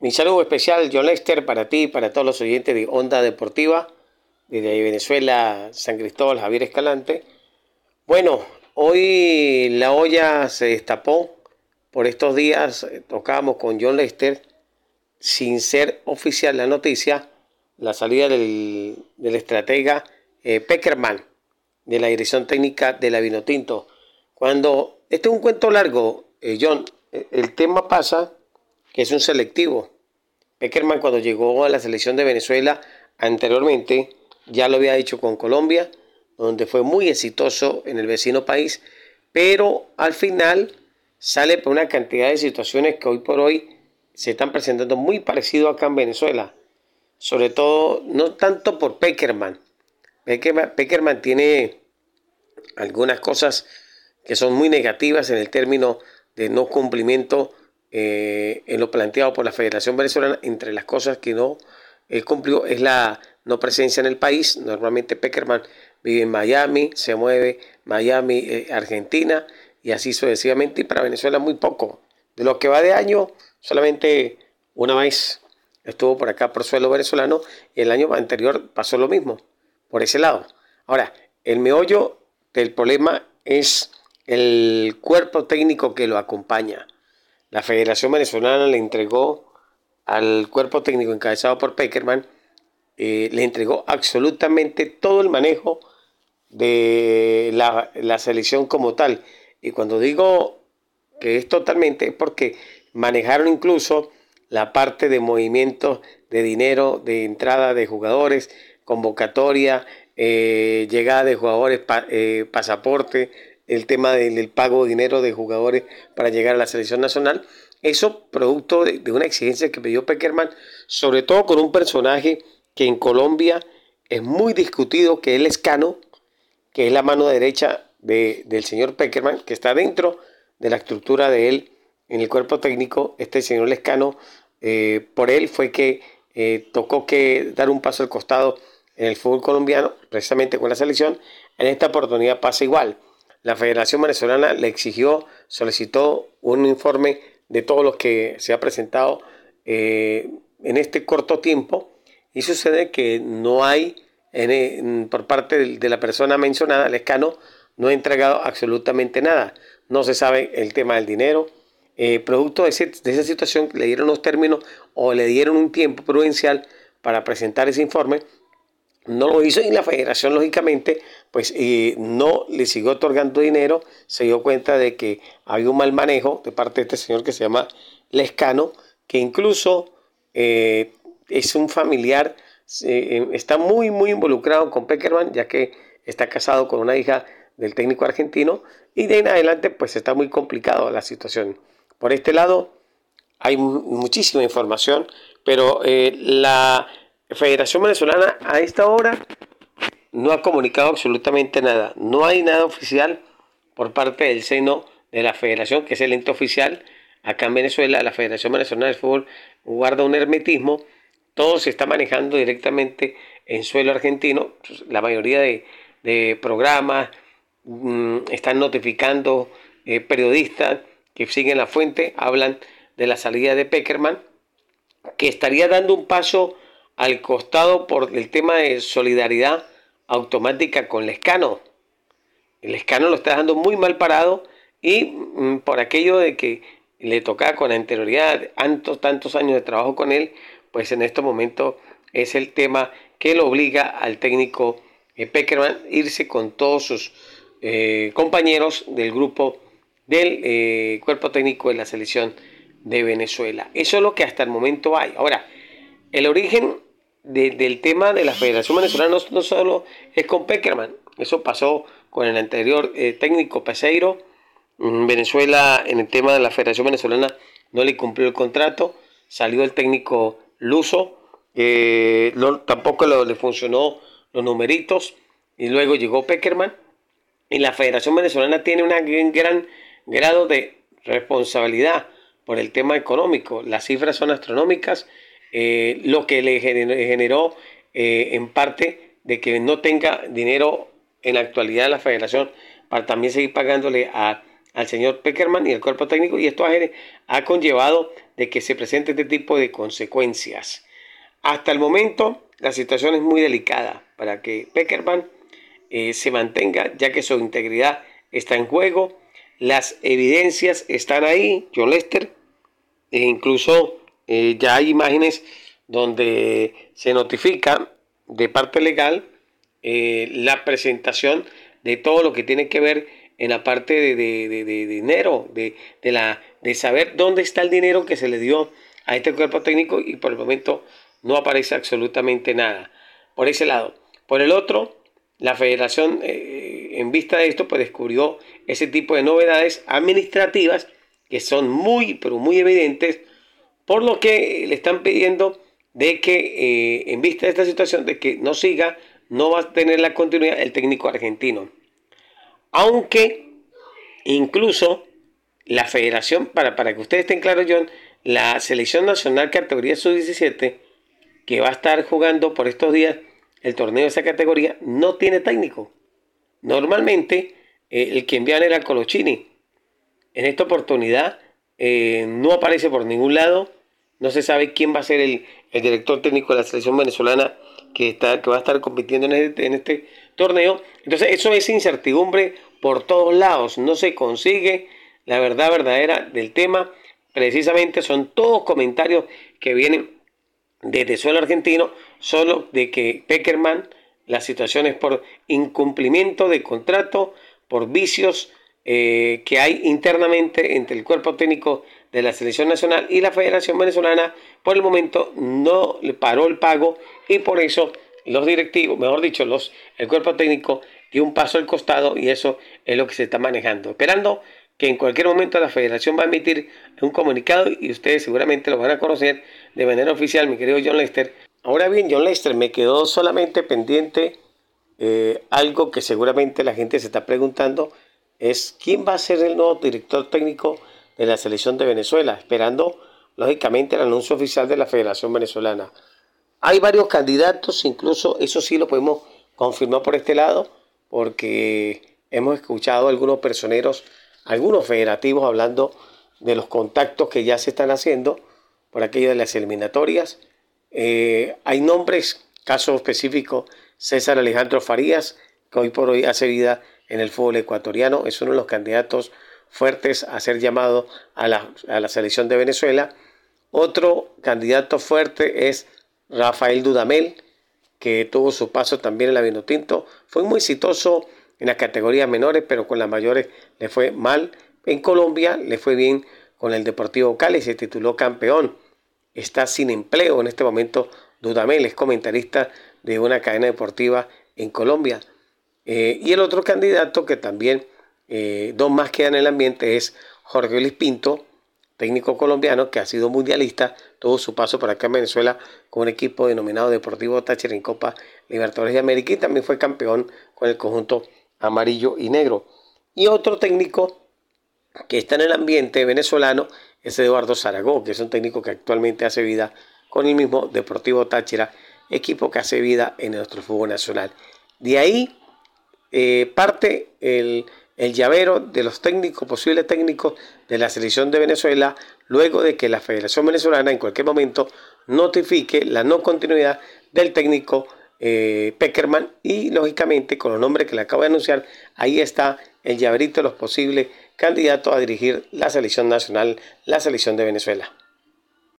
Mi saludo especial, John Lester, para ti y para todos los oyentes de Onda Deportiva, desde Venezuela, San Cristóbal, Javier Escalante. Bueno, hoy la olla se destapó. Por estos días eh, tocamos con John Lester, sin ser oficial la noticia, la salida del, estratega eh, Peckerman de la dirección técnica de la Vinotinto. Cuando, este es un cuento largo, eh, John, el tema pasa que es un selectivo. Peckerman cuando llegó a la selección de Venezuela anteriormente, ya lo había hecho con Colombia, donde fue muy exitoso en el vecino país, pero al final sale por una cantidad de situaciones que hoy por hoy se están presentando muy parecido acá en Venezuela. Sobre todo, no tanto por Peckerman. Peckerman, tiene algunas cosas que son muy negativas en el término de no cumplimiento eh, en lo planteado por la Federación Venezolana, entre las cosas que no eh, cumplió es la no presencia en el país. Normalmente Peckerman vive en Miami, se mueve Miami, eh, Argentina y así sucesivamente. Y para Venezuela muy poco. De lo que va de año, solamente una vez estuvo por acá por suelo venezolano y el año anterior pasó lo mismo, por ese lado. Ahora, el meollo del problema es el cuerpo técnico que lo acompaña. La Federación Venezolana le entregó al cuerpo técnico encabezado por Peckerman, eh, le entregó absolutamente todo el manejo de la, selección como tal. Y cuando digo que es totalmente, es porque manejaron incluso la parte de movimientos de dinero, de entrada de jugadores, convocatoria, eh, llegada de jugadores, eh, pasaporte, el tema del, pago de dinero de jugadores para llegar a la selección nacional. Eso producto de, una exigencia que pidió Peckerman, sobre todo con un personaje que en Colombia es muy discutido, que es Lescano, que es la mano derecha del señor Peckerman, que está dentro de la estructura de él en el cuerpo técnico. Este señor Lescano, eh, por él fue que eh, tocó que dar un paso al costado en el fútbol colombiano, precisamente con la selección. En esta oportunidad pasa igual la Federación Venezolana le exigió, solicitó un informe de todo lo que se ha presentado eh, en este corto tiempo y sucede que no hay, por parte de, la persona mencionada, el escano, no ha entregado absolutamente nada. No se sabe el tema del dinero. Eh, producto de, de esa situación, le dieron los términos o le dieron un tiempo prudencial para presentar ese informe no lo hizo y la federación lógicamente pues eh, no le siguió otorgando dinero, se dio cuenta de que había un mal manejo de parte de este señor que se llama Lescano, que incluso eh, es un familiar, eh, está muy muy involucrado con Peckerman ya que está casado con una hija del técnico argentino y de en adelante pues está muy complicado la situación. Por este lado hay muchísima información, pero la Federación Venezolana a esta hora no ha comunicado absolutamente nada. No hay nada oficial por parte del seno de la federación, que es el ente oficial. Acá en Venezuela, la Federación Venezolana de Fútbol guarda un hermetismo. Todo se está manejando directamente en suelo argentino. La mayoría de, programas mm, están notificando eh, periodistas que siguen la fuente, hablan de la salida de Peckerman, que estaría dando un paso al costado por el tema de solidaridad automática con Lescano. El Escano lo está dejando muy mal parado y mm, por aquello de que le tocaba con anterioridad tantos, tantos años de trabajo con él, pues en este momento es el tema que lo obliga al técnico eh, Peckerman irse con todos sus eh, compañeros del grupo del eh, cuerpo técnico de la selección de Venezuela. Eso es lo que hasta el momento hay. Ahora, el origen del tema de la Federación Venezolana no, solo es con Peckerman, eso pasó con el anterior eh, técnico Peseiro. Mm, Venezuela, en el tema de la Federación Venezolana, no le cumplió el contrato, salió el técnico Luso, tampoco le funcionó los numeritos, y luego llegó Peckerman, y la Federación Venezolana tiene un gran grado de responsabilidad por el tema económico. Las cifras son astronómicas eh, lo que le generó, eh, en parte de que no tenga dinero en la actualidad la federación para también seguir pagándole a, al señor Peckerman y al cuerpo técnico y esto ha, ha conllevado de que se presente este tipo de consecuencias. Hasta el momento, la situación es muy delicada para que Peckerman eh, se mantenga, ya que su integridad está en juego. Las evidencias están ahí, John Lester, e incluso eh, ya hay imágenes donde se notifica de parte legal eh, la presentación de todo lo que tiene que ver en la parte de, dinero, de, la, de saber dónde está el dinero que se le dio a este cuerpo técnico y por el momento no aparece absolutamente nada. Por ese lado. Por el otro, la federación, eh, en vista de esto, pues descubrió ese tipo de novedades administrativas que son muy, pero muy evidentes, por lo que le están pidiendo de que, eh, en vista de esta situación, de que no siga, no va a tener la continuidad el técnico argentino. Aunque incluso la federación, para, para que ustedes estén claros, John, la selección nacional categoría sub-17, que va a estar jugando por estos días el torneo de esa categoría, no tiene técnico. Normalmente eh, el que envían era Colochini. En esta oportunidad eh, no aparece por ningún lado. No se sabe quién va a ser el, director técnico de la selección venezolana que, está, que va a estar compitiendo en este, en este torneo. Entonces eso es incertidumbre por todos lados. No se consigue la verdad verdadera del tema. Precisamente son todos comentarios que vienen desde suelo argentino, solo de que Peckerman, la situación es por incumplimiento de contrato, por vicios eh, que hay internamente entre el cuerpo técnico de la selección nacional y la Federación Venezolana, por el momento no le paró el pago y por eso los directivos, mejor dicho, los, el cuerpo técnico dio un paso al costado y eso es lo que se está manejando. Esperando que en cualquier momento la federación va a emitir un comunicado y ustedes seguramente lo van a conocer de manera oficial, mi querido John Lester. Ahora bien, John Lester, me quedó solamente pendiente eh, algo que seguramente la gente se está preguntando, es quién va a ser el nuevo director técnico de la selección de Venezuela, esperando lógicamente el anuncio oficial de la Federación Venezolana. Hay varios candidatos, incluso eso sí lo podemos confirmar por este lado, porque hemos escuchado a algunos personeros, algunos federativos hablando de los contactos que ya se están haciendo por aquello de las eliminatorias. Eh, hay nombres, caso específico, César Alejandro Farías, que hoy por hoy hace vida en el fútbol ecuatoriano, es uno de los candidatos fuertes a ser llamado a la, a la selección de Venezuela. Otro candidato fuerte es Rafael Dudamel, que tuvo su paso también en la Vinotinto. Fue muy exitoso en las categorías menores, pero con las mayores le fue mal. En Colombia le fue bien con el Deportivo Cali, se tituló campeón. Está sin empleo en este momento Dudamel, es comentarista de una cadena deportiva en Colombia. Eh, y el otro candidato que también, eh, dos más quedan en el ambiente, es Jorge Luis Pinto, técnico colombiano que ha sido mundialista, tuvo su paso por acá en Venezuela con un equipo denominado Deportivo Táchira en Copa Libertadores de América y también fue campeón con el conjunto amarillo y negro. Y otro técnico que está en el ambiente venezolano es Eduardo Zaragoza, que es un técnico que actualmente hace vida con el mismo Deportivo Táchira, equipo que hace vida en nuestro fútbol nacional. De ahí eh, parte el llavero de los técnicos, posibles técnicos de la selección de Venezuela, luego de que la Federación Venezolana en cualquier momento notifique la no continuidad del técnico eh, Peckerman y lógicamente con los nombres que le acabo de anunciar, ahí está el llaverito de los posibles candidatos a dirigir la selección nacional, la selección de Venezuela.